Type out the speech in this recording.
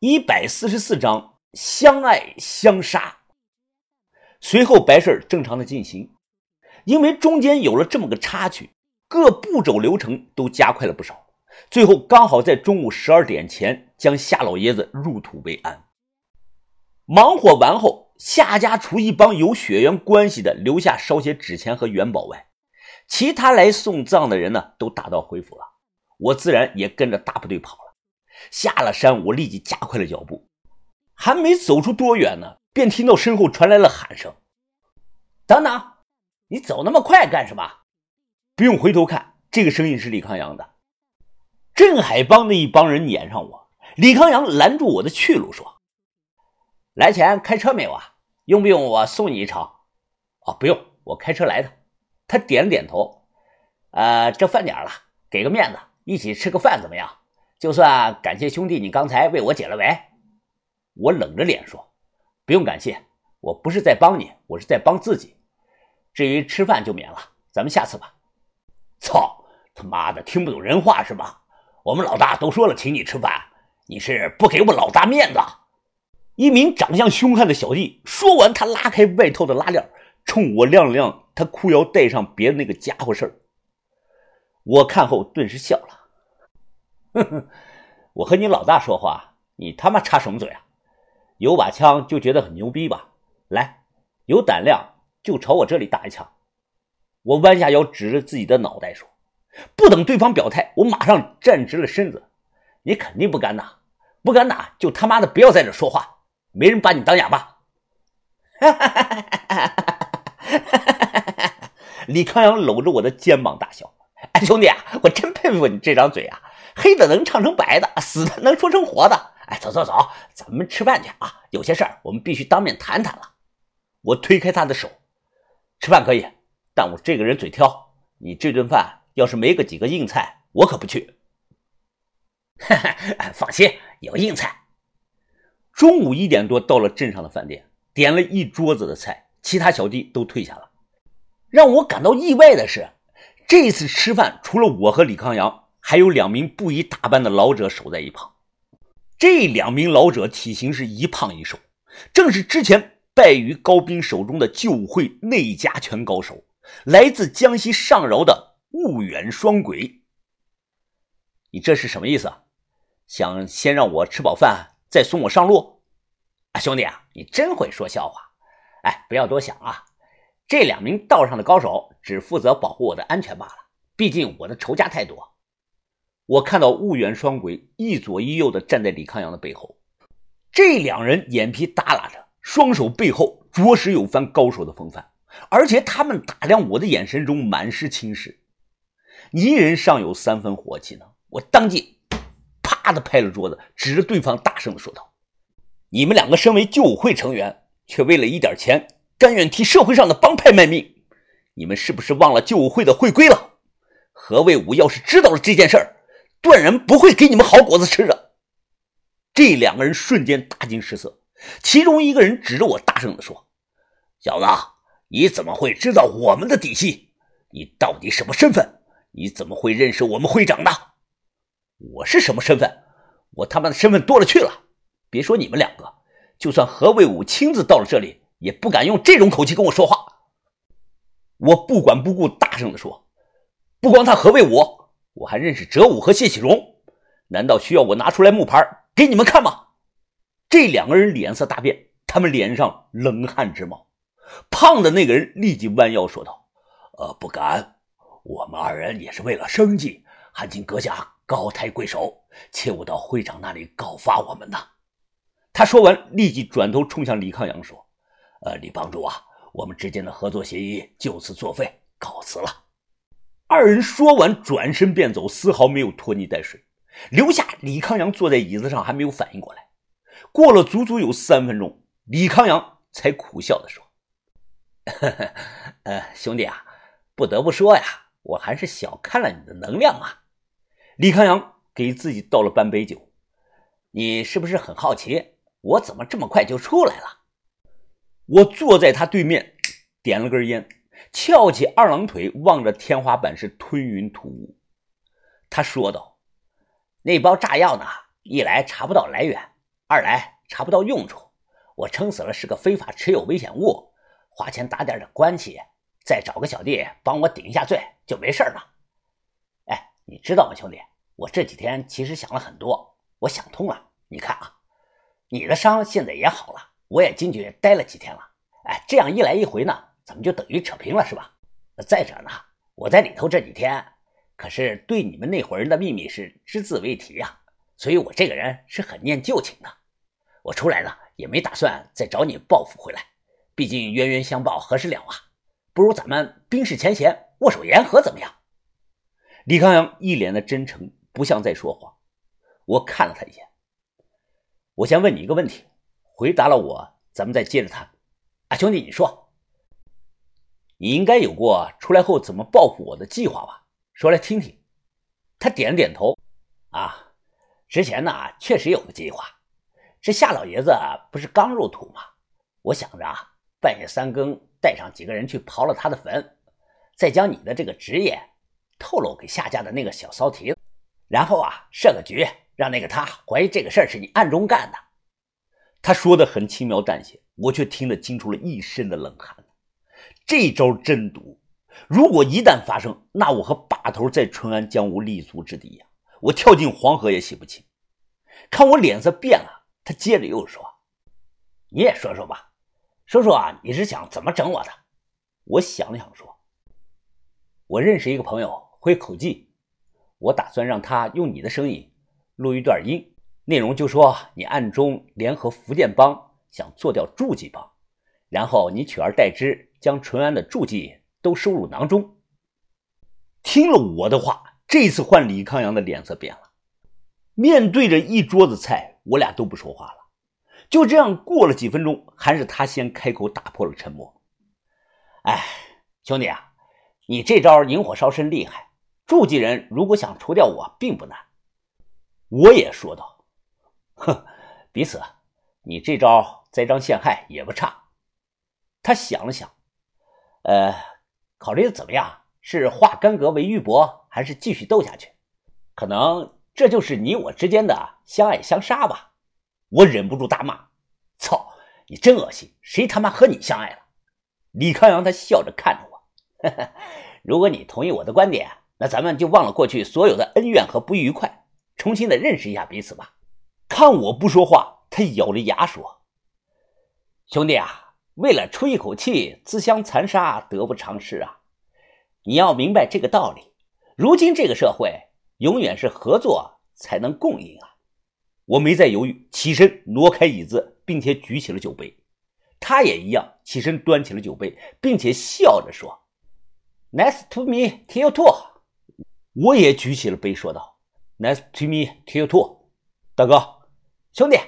一百四十四章相爱相杀。随后白事正常的进行，因为中间有了这么个插曲，各步骤流程都加快了不少。最后刚好在中午十二点前将夏老爷子入土为安。忙活完后，夏家除一帮有血缘关系的留下烧些纸钱和元宝外，其他来送葬的人呢都打道回府了。我自然也跟着大部队跑了。下了山，我立即加快了脚步，还没走出多远呢，便听到身后传来了喊声：“等等，你走那么快干什么？”不用回头看，这个声音是李康阳的。镇海帮的一帮人撵上我，李康阳拦住我的去路，说：“来前开车没有啊？用不用我送你一程？”“哦，不用，我开车来的。”他点了点头。“呃，这饭点了，给个面子，一起吃个饭怎么样？”就算感谢兄弟，你刚才为我解了围。我冷着脸说：“不用感谢，我不是在帮你，我是在帮自己。至于吃饭就免了，咱们下次吧。”操他妈的，听不懂人话是吧？我们老大都说了请你吃饭，你是不给我老大面子？一名长相凶悍的小弟说完，他拉开外套的拉链，冲我亮了亮他裤腰带上别的那个家伙事儿。我看后顿时笑了。哼哼，我和你老大说话，你他妈插什么嘴啊？有把枪就觉得很牛逼吧？来，有胆量就朝我这里打一枪。我弯下腰，指着自己的脑袋说：“不等对方表态，我马上站直了身子。你肯定不敢打，不敢打就他妈的不要在这说话，没人把你当哑巴。”哈哈哈哈哈！李康阳搂着我的肩膀大笑：“哎，兄弟啊，我真佩服你这张嘴啊！”黑的能唱成白的，死的能说成活的。哎，走走走，咱们吃饭去啊！有些事儿我们必须当面谈谈了。我推开他的手，吃饭可以，但我这个人嘴挑，你这顿饭要是没个几个硬菜，我可不去。哈哈放心，有硬菜。中午一点多到了镇上的饭店，点了一桌子的菜，其他小弟都退下了。让我感到意外的是，这次吃饭除了我和李康阳。还有两名不宜打扮的老者守在一旁，这两名老者体型是一胖一瘦，正是之前败于高兵手中的旧会内家拳高手，来自江西上饶的婺远双鬼。你这是什么意思？想先让我吃饱饭再送我上路？啊，兄弟啊，你真会说笑话！哎，不要多想啊，这两名道上的高手只负责保护我的安全罢了，毕竟我的仇家太多。我看到婺源双鬼一左一右的站在李康阳的背后，这两人眼皮耷拉着，双手背后着实有番高手的风范，而且他们打量我的眼神中满是轻视。一人尚有三分火气呢，我当即啪的拍了桌子，指着对方大声的说道：“你们两个身为救武会成员，却为了一点钱，甘愿替社会上的帮派卖命，你们是不是忘了救武会的会规了？何卫武要是知道了这件事儿，断然不会给你们好果子吃的。这两个人瞬间大惊失色，其中一个人指着我大声地说：“小子，你怎么会知道我们的底细？你到底什么身份？你怎么会认识我们会长的？我是什么身份？我他妈的身份多了去了！别说你们两个，就算何卫武亲自到了这里，也不敢用这种口气跟我说话。”我不管不顾，大声地说：“不光他何卫武。”我还认识哲武和谢启荣，难道需要我拿出来木牌给你们看吗？这两个人脸色大变，他们脸上冷汗直冒。胖的那个人立即弯腰说道：“呃，不敢，我们二人也是为了生计，还请阁下高抬贵手，切勿到会长那里告发我们呐。”他说完，立即转头冲向李康阳说：“呃，李帮主啊，我们之间的合作协议就此作废，告辞了。”二人说完，转身便走，丝毫没有拖泥带水，留下李康阳坐在椅子上，还没有反应过来。过了足足有三分钟，李康阳才苦笑的说：“ 呃，兄弟啊，不得不说呀，我还是小看了你的能量啊。”李康阳给自己倒了半杯酒：“你是不是很好奇，我怎么这么快就出来了？”我坐在他对面，点了根烟。翘起二郎腿，望着天花板是吞云吐雾。他说道：“那包炸药呢？一来查不到来源，二来查不到用处，我撑死了是个非法持有危险物，花钱打点的关系，再找个小弟帮我顶一下罪就没事了。哎，你知道吗，兄弟？我这几天其实想了很多，我想通了。你看啊，你的伤现在也好了，我也进去待了几天了。哎，这样一来一回呢，咱们就等于扯平了，是吧？再者呢，我在里头这几天可是对你们那伙人的秘密是只字未提呀，所以我这个人是很念旧情的。我出来呢，也没打算再找你报复回来，毕竟冤冤相报何时了啊？不如咱们冰释前嫌，握手言和，怎么样？李康阳一脸的真诚，不像在说谎。我看了他一眼，我先问你一个问题，回答了我，咱们再接着谈。啊，兄弟，你说，你应该有过出来后怎么报复我的计划吧？说来听听。他点了点头。啊，之前呢，确实有个计划。这夏老爷子不是刚入土吗？我想着啊，半夜三更带上几个人去刨了他的坟，再将你的这个职业透露给夏家的那个小骚蹄子，然后啊，设个局，让那个他怀疑这个事儿是你暗中干的。他说的很轻描淡写。我却听得惊出了一身的冷汗。这招真毒，如果一旦发生，那我和把头在淳安将无立足之地呀！我跳进黄河也洗不清。看我脸色变了，他接着又说：“你也说说吧，说说啊，你是想怎么整我的？”我想了想说：“我认识一个朋友会口技，我打算让他用你的声音录一段音，内容就说你暗中联合福建帮。”想做掉助记帮，然后你取而代之，将淳安的助记都收入囊中。听了我的话，这次换李康阳的脸色变了。面对着一桌子菜，我俩都不说话了。就这样过了几分钟，还是他先开口打破了沉默。哎，兄弟啊，你这招引火烧身厉害。助记人如果想除掉我，并不难。我也说道：“哼，彼此。”你这招栽赃陷害也不差。他想了想，呃，考虑的怎么样？是化干戈为玉帛，还是继续斗下去？可能这就是你我之间的相爱相杀吧。我忍不住大骂：“操，你真恶心！谁他妈和你相爱了？”李康阳他笑着看着我：“ 如果你同意我的观点，那咱们就忘了过去所有的恩怨和不愉快，重新的认识一下彼此吧。”看我不说话。他咬着牙说：“兄弟啊，为了出一口气，自相残杀，得不偿失啊！你要明白这个道理。如今这个社会，永远是合作才能共赢啊！”我没再犹豫，起身挪开椅子，并且举起了酒杯。他也一样，起身端起了酒杯，并且笑着说：“Nice to meet you too。”我也举起了杯，说道：“Nice to meet you too，大哥，兄弟。”